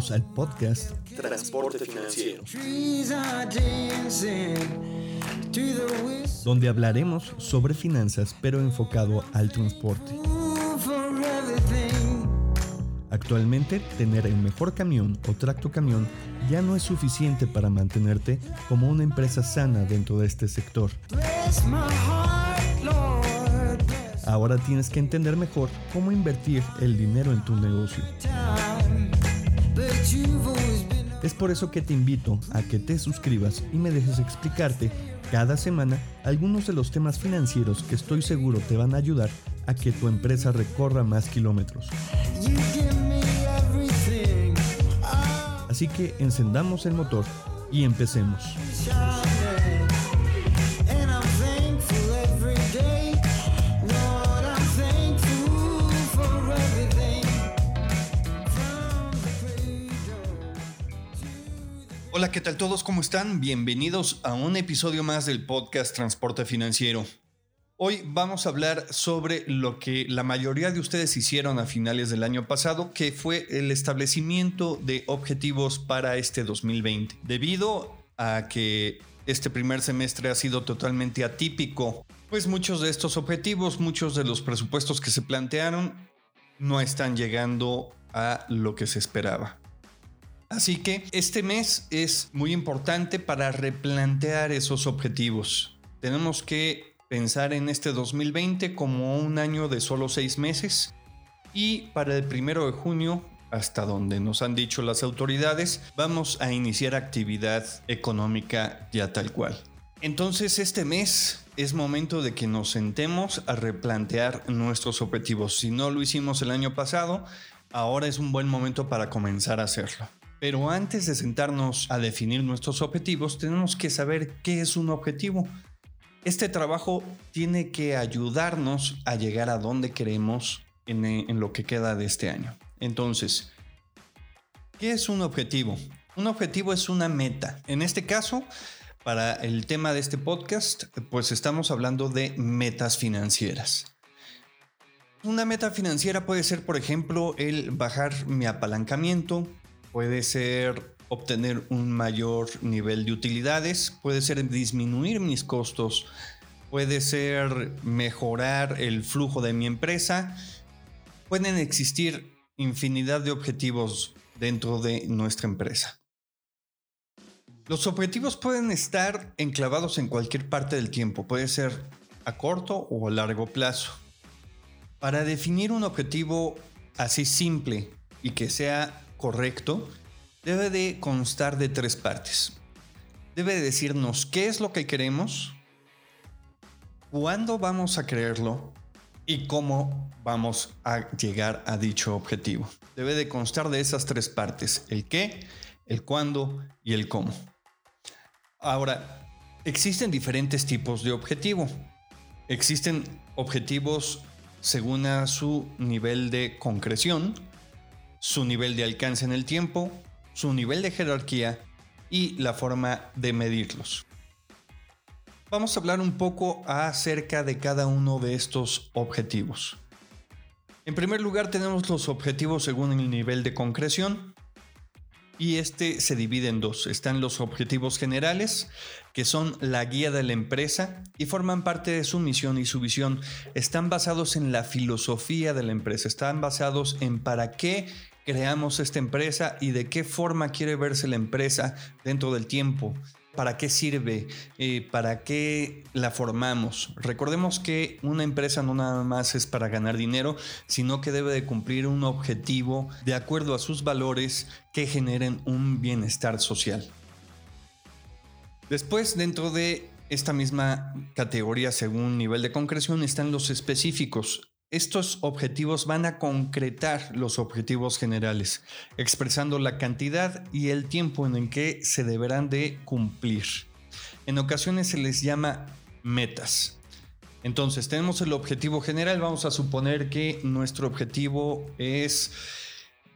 Bienvenidos al podcast Transporte Financiero. Donde hablaremos sobre finanzas pero enfocado al transporte. Actualmente, tener el mejor camión o tracto camión ya no es suficiente para mantenerte como una empresa sana dentro de este sector. Ahora tienes que entender mejor cómo invertir el dinero en tu negocio. Es por eso que te invito a que te suscribas y me dejes explicarte cada semana algunos de los temas financieros que estoy seguro te van a ayudar a que tu empresa recorra más kilómetros. Así que encendamos el motor y empecemos. Hola, ¿qué tal todos? ¿Cómo están? Bienvenidos a un episodio más del podcast Transporte Financiero. Hoy vamos a hablar sobre lo que la mayoría de ustedes hicieron a finales del año pasado, que fue el establecimiento de objetivos para este 2020. Debido a que este primer semestre ha sido totalmente atípico, pues muchos de estos objetivos, muchos de los presupuestos que se plantearon, no están llegando a lo que se esperaba. Así que este mes es muy importante para replantear esos objetivos. Tenemos que pensar en este 2020 como un año de solo seis meses y para el primero de junio, hasta donde nos han dicho las autoridades, vamos a iniciar actividad económica ya tal cual. Entonces este mes es momento de que nos sentemos a replantear nuestros objetivos. Si no lo hicimos el año pasado, ahora es un buen momento para comenzar a hacerlo. Pero antes de sentarnos a definir nuestros objetivos, tenemos que saber qué es un objetivo. Este trabajo tiene que ayudarnos a llegar a donde queremos en, lo que queda de este año. Entonces, ¿qué es un objetivo? Un objetivo es una meta. En este caso, para el tema de este podcast, pues estamos hablando de metas financieras. Una meta financiera puede ser, por ejemplo, el bajar mi apalancamiento, puede ser obtener un mayor nivel de utilidades, puede ser disminuir mis costos, puede ser mejorar el flujo de mi empresa. Pueden existir infinidad de objetivos dentro de nuestra empresa. Los objetivos pueden estar enclavados en cualquier parte del tiempo, puede ser a corto o a largo plazo. Para definir un objetivo así simple y que sea correcto, debe de constar de tres partes. Debe de decirnos qué es lo que queremos, cuándo vamos a creerlo y cómo vamos a llegar a dicho objetivo. Debe de constar de esas tres partes, el qué, el cuándo y el cómo. Ahora, existen diferentes tipos de objetivo. Existen objetivos según a su nivel de concreción, su nivel de alcance en el tiempo, su nivel de jerarquía y la forma de medirlos. Vamos a hablar un poco acerca de cada uno de estos objetivos. En primer lugar tenemos los objetivos según el nivel de concreción y este se divide en dos. Están los objetivos generales, que son la guía de la empresa y forman parte de su misión y su visión. Están basados en la filosofía de la empresa, están basados en para qué creamos esta empresa y de qué forma quiere verse la empresa dentro del tiempo. ¿Para qué sirve? Eh, ¿Para qué la formamos? Recordemos que una empresa no nada más es para ganar dinero, sino que debe de cumplir un objetivo de acuerdo a sus valores que generen un bienestar social. Después, dentro de esta misma categoría según nivel de concreción, están los específicos. Estos objetivos van a concretar los objetivos generales, expresando la cantidad y el tiempo en el que se deberán de cumplir. En ocasiones se les llama metas. Entonces, tenemos el objetivo general. Vamos a suponer que nuestro objetivo es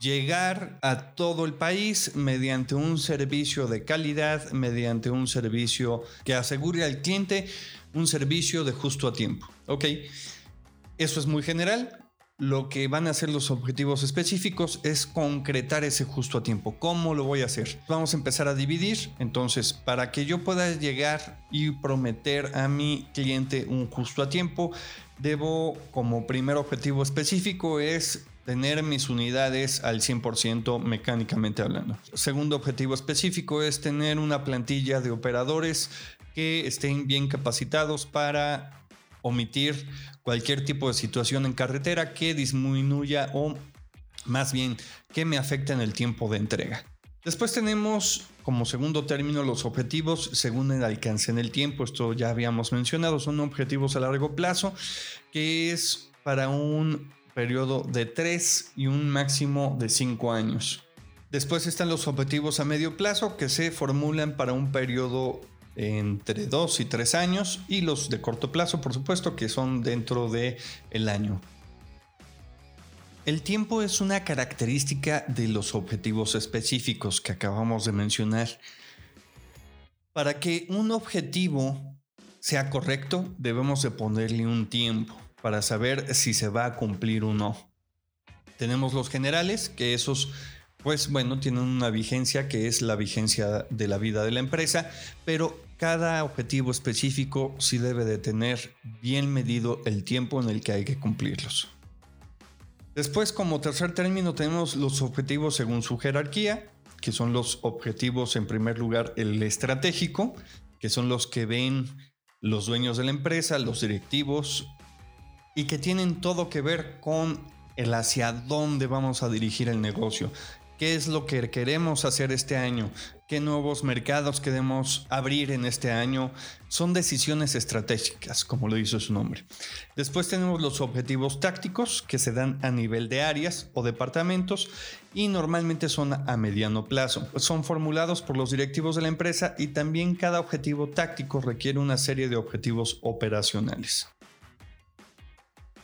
llegar a todo el país mediante un servicio de calidad, mediante un servicio que asegure al cliente un servicio de justo a tiempo. ¿Ok? Eso es muy general. lo que van a ser los objetivos específicos es concretar ese justo a tiempo. ¿Cómo lo voy a hacer? Vamos a empezar a dividir. Entonces, para que yo pueda llegar y prometer a mi cliente un justo a tiempo, debo como primer objetivo específico es tener mis unidades al 100% mecánicamente hablando. Segundo objetivo específico es tener una plantilla de operadores que estén bien capacitados para omitir cualquier tipo de situación en carretera que disminuya o más bien que me afecte en el tiempo de entrega. Después tenemos como segundo término los objetivos según el alcance en el tiempo. Esto ya habíamos mencionado, son objetivos a largo plazo que es para un periodo de 3 y un máximo de 5 años. Después están los objetivos a medio plazo que se formulan para un periodo entre 2 y 3 años y los de corto plazo, por supuesto, que son dentro de el año. El tiempo es una característica de los objetivos específicos que acabamos de mencionar. Para que un objetivo sea correcto, debemos de ponerle un tiempo para saber si se va a cumplir o no. Tenemos los generales, que esos pues bueno, tienen una vigencia que es la vigencia de la vida de la empresa, pero cada objetivo específico sí debe de tener bien medido el tiempo en el que hay que cumplirlos. Después, como tercer término, tenemos los objetivos según su jerarquía, que son los objetivos en primer lugar el estratégico, que son los que ven los dueños de la empresa, los directivos, y que tienen todo que ver con el hacia dónde vamos a dirigir el negocio, qué es lo que queremos hacer este año, qué nuevos mercados queremos abrir en este año. Son decisiones estratégicas, como lo dice su nombre. Después tenemos los objetivos tácticos que se dan a nivel de áreas o departamentos y normalmente son a mediano plazo. Son formulados por los directivos de la empresa y también cada objetivo táctico requiere una serie de objetivos operacionales.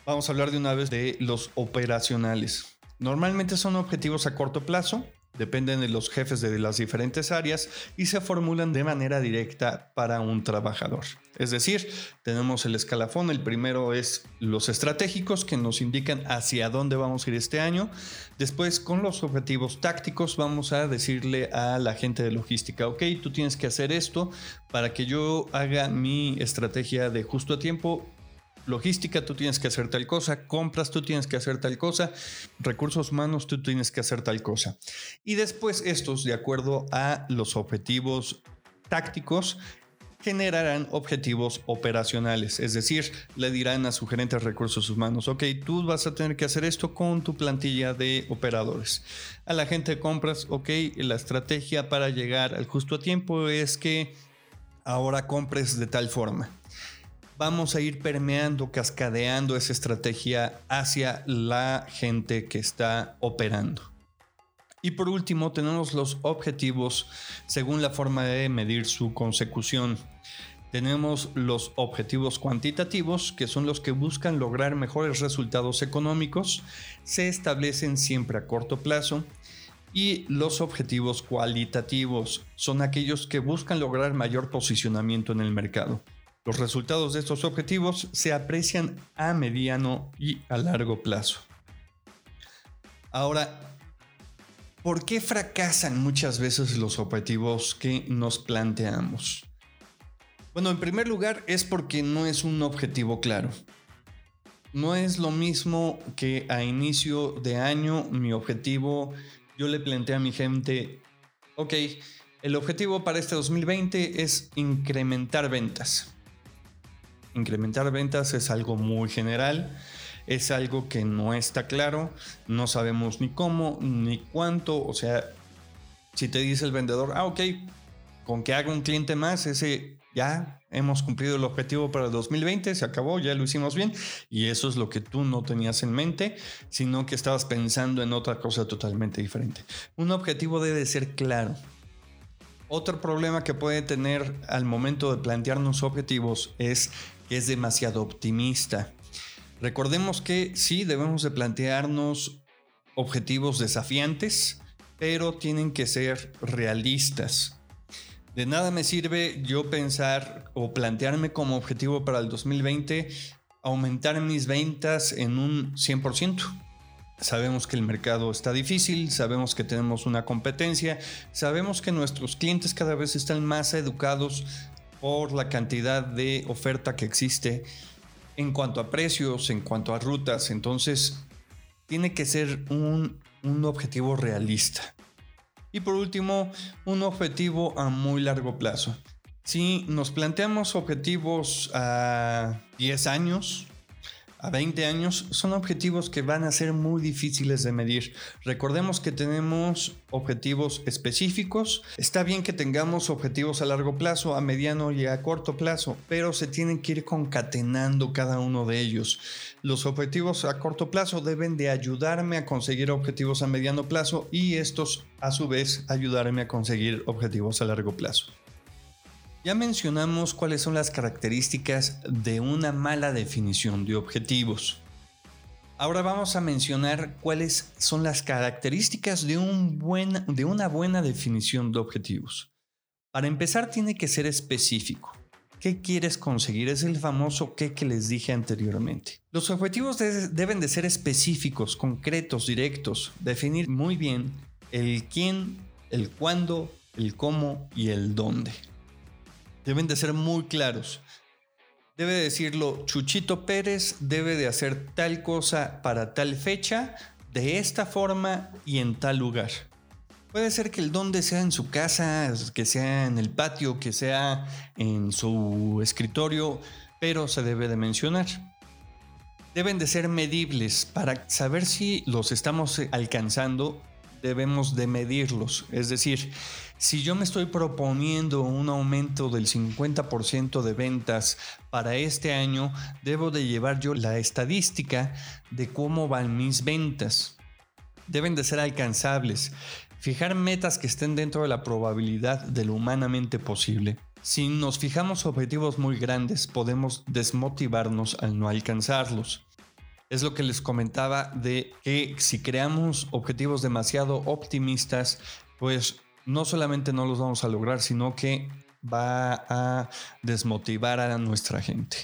Vamos a hablar de una vez de los operacionales. Normalmente son objetivos a corto plazo, dependen de los jefes de las diferentes áreas y se formulan de manera directa para un trabajador. Es decir, tenemos el escalafón, el primero es los estratégicos que nos indican hacia dónde vamos a ir este año. Después, con los objetivos tácticos, vamos a decirle a la gente de logística, ok, tú tienes que hacer esto para que yo haga mi estrategia de justo a tiempo logística, tú tienes que hacer tal cosa, compras, tú tienes que hacer tal cosa, recursos humanos, tú tienes que hacer tal cosa. Y después estos, de acuerdo a los objetivos tácticos, generarán objetivos operacionales, es decir, le dirán a su gerente recursos humanos, ok, tú vas a tener que hacer esto con tu plantilla de operadores. A la gente de compras, ok, la estrategia para llegar al justo a tiempo es que ahora compres de tal forma vamos a ir permeando, cascadeando esa estrategia hacia la gente que está operando. Y por último, tenemos los objetivos según la forma de medir su consecución. Tenemos los objetivos cuantitativos, que son los que buscan lograr mejores resultados económicos, se establecen siempre a corto plazo. Y los objetivos cualitativos son aquellos que buscan lograr mayor posicionamiento en el mercado. Los resultados de estos objetivos se aprecian a mediano y a largo plazo. Ahora, ¿por qué fracasan muchas veces los objetivos que nos planteamos? Bueno, en primer lugar es porque no es un objetivo claro. No es lo mismo que a inicio de año mi objetivo, yo le planteé a mi gente, ok, el objetivo para este 2020 es incrementar ventas incrementar ventas es algo muy general, es algo que no está claro, no sabemos ni cómo, ni cuánto, o sea, si te dice el vendedor, ah, ok, con que haga un cliente más, ese ya hemos cumplido el objetivo para el 2020, se acabó, ya lo hicimos bien, y eso es lo que tú no tenías en mente, sino que estabas pensando en otra cosa totalmente diferente. Un objetivo debe ser claro. Otro problema que puede tener al momento de plantearnos objetivos es es demasiado optimista. Recordemos que sí debemos de plantearnos objetivos desafiantes, pero tienen que ser realistas. De nada me sirve yo pensar o plantearme como objetivo para el 2020 aumentar mis ventas en un 100%. Sabemos que el mercado está difícil, sabemos que tenemos una competencia, sabemos que nuestros clientes cada vez están más educados por la cantidad de oferta que existe en cuanto a precios, en cuanto a rutas. Entonces, tiene que ser un, un objetivo realista. Y por último, un objetivo a muy largo plazo. Si nos planteamos objetivos a 10 años, a 20 años, son objetivos que van a ser muy difíciles de medir. Recordemos que tenemos objetivos específicos. Está bien que tengamos objetivos a largo plazo, a mediano y a corto plazo, pero se tienen que ir concatenando cada uno de ellos. Los objetivos a corto plazo deben de ayudarme a conseguir objetivos a mediano plazo y estos a su vez ayudarme a conseguir objetivos a largo plazo. Ya mencionamos cuáles son las características de una mala definición de objetivos. Ahora vamos a mencionar cuáles son las características de, un buen, de una buena definición de objetivos. Para empezar tiene que ser específico. ¿Qué quieres conseguir? Es el famoso qué que les dije anteriormente. Los objetivos deben de ser específicos, concretos, directos, definir muy bien el quién, el cuándo, el cómo y el dónde deben de ser muy claros. Debe decirlo, Chuchito Pérez debe de hacer tal cosa para tal fecha, de esta forma y en tal lugar. Puede ser que el donde sea en su casa, que sea en el patio, que sea en su escritorio, pero se debe de mencionar. Deben de ser medibles para saber si los estamos alcanzando debemos de medirlos. Es decir, si yo me estoy proponiendo un aumento del 50% de ventas para este año, debo de llevar yo la estadística de cómo van mis ventas. Deben de ser alcanzables. Fijar metas que estén dentro de la probabilidad de lo humanamente posible. Si nos fijamos objetivos muy grandes, podemos desmotivarnos al no alcanzarlos es lo que les comentaba de que si creamos objetivos demasiado optimistas, pues no solamente no los vamos a lograr, sino que va a desmotivar a nuestra gente.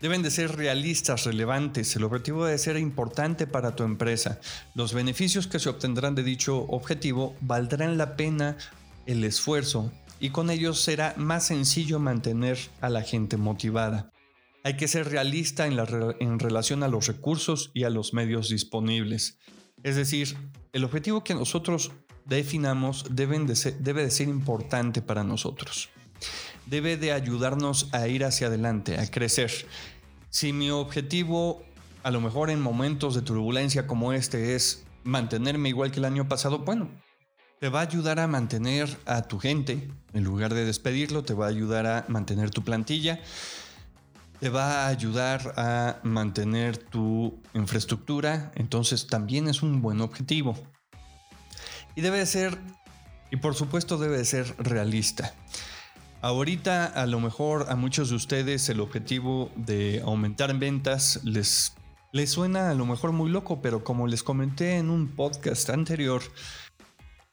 Deben de ser realistas, relevantes. El objetivo debe ser importante para tu empresa. Los beneficios que se obtendrán de dicho objetivo valdrán la pena el esfuerzo y con ellos será más sencillo mantener a la gente motivada. Hay que ser realista en, en relación a los recursos y a los medios disponibles. Es decir, el objetivo que nosotros definamos debe de ser importante para nosotros. Debe de ayudarnos a ir hacia adelante, a crecer. Si mi objetivo, a lo mejor en momentos de turbulencia como este, es mantenerme igual que el año pasado, bueno, te va a ayudar a mantener a tu gente, en lugar de despedirlo, te va a ayudar a mantener tu plantilla te va a ayudar a mantener tu infraestructura, entonces también es un buen objetivo. Y debe ser, y por supuesto debe de ser realista. Ahorita a lo mejor a muchos de ustedes el objetivo de aumentar ventas les, les suena a lo mejor muy loco, pero como les comenté en un podcast anterior,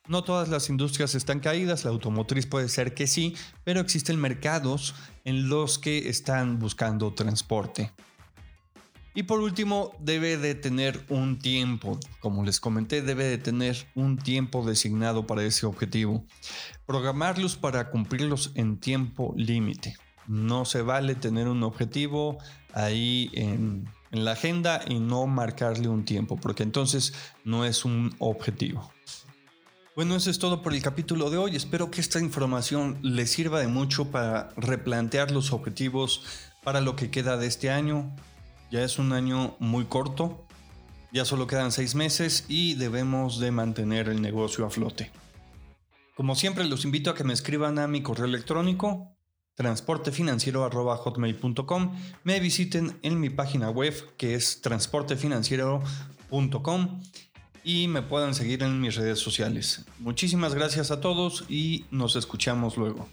no todas las industrias están caídas, la automotriz puede ser que sí, pero existen mercados en los que están buscando transporte. Y por último, debe de tener un tiempo, como les comenté, debe de tener un tiempo designado para ese objetivo. Programarlos para cumplirlos en tiempo límite. No se vale tener un objetivo ahí en, en la agenda y no marcarle un tiempo, porque entonces no es un objetivo. Bueno, eso es todo por el capítulo de hoy. Espero que esta información les sirva de mucho para replantear los objetivos para lo que queda de este año. Ya es un año muy corto, ya solo quedan seis meses y debemos de mantener el negocio a flote. Como siempre, los invito a que me escriban a mi correo electrónico transportefinanciero.hotmail.com me visiten en mi página web que es transportefinanciero.com y me puedan seguir en mis redes sociales. Muchísimas gracias a todos y nos escuchamos luego.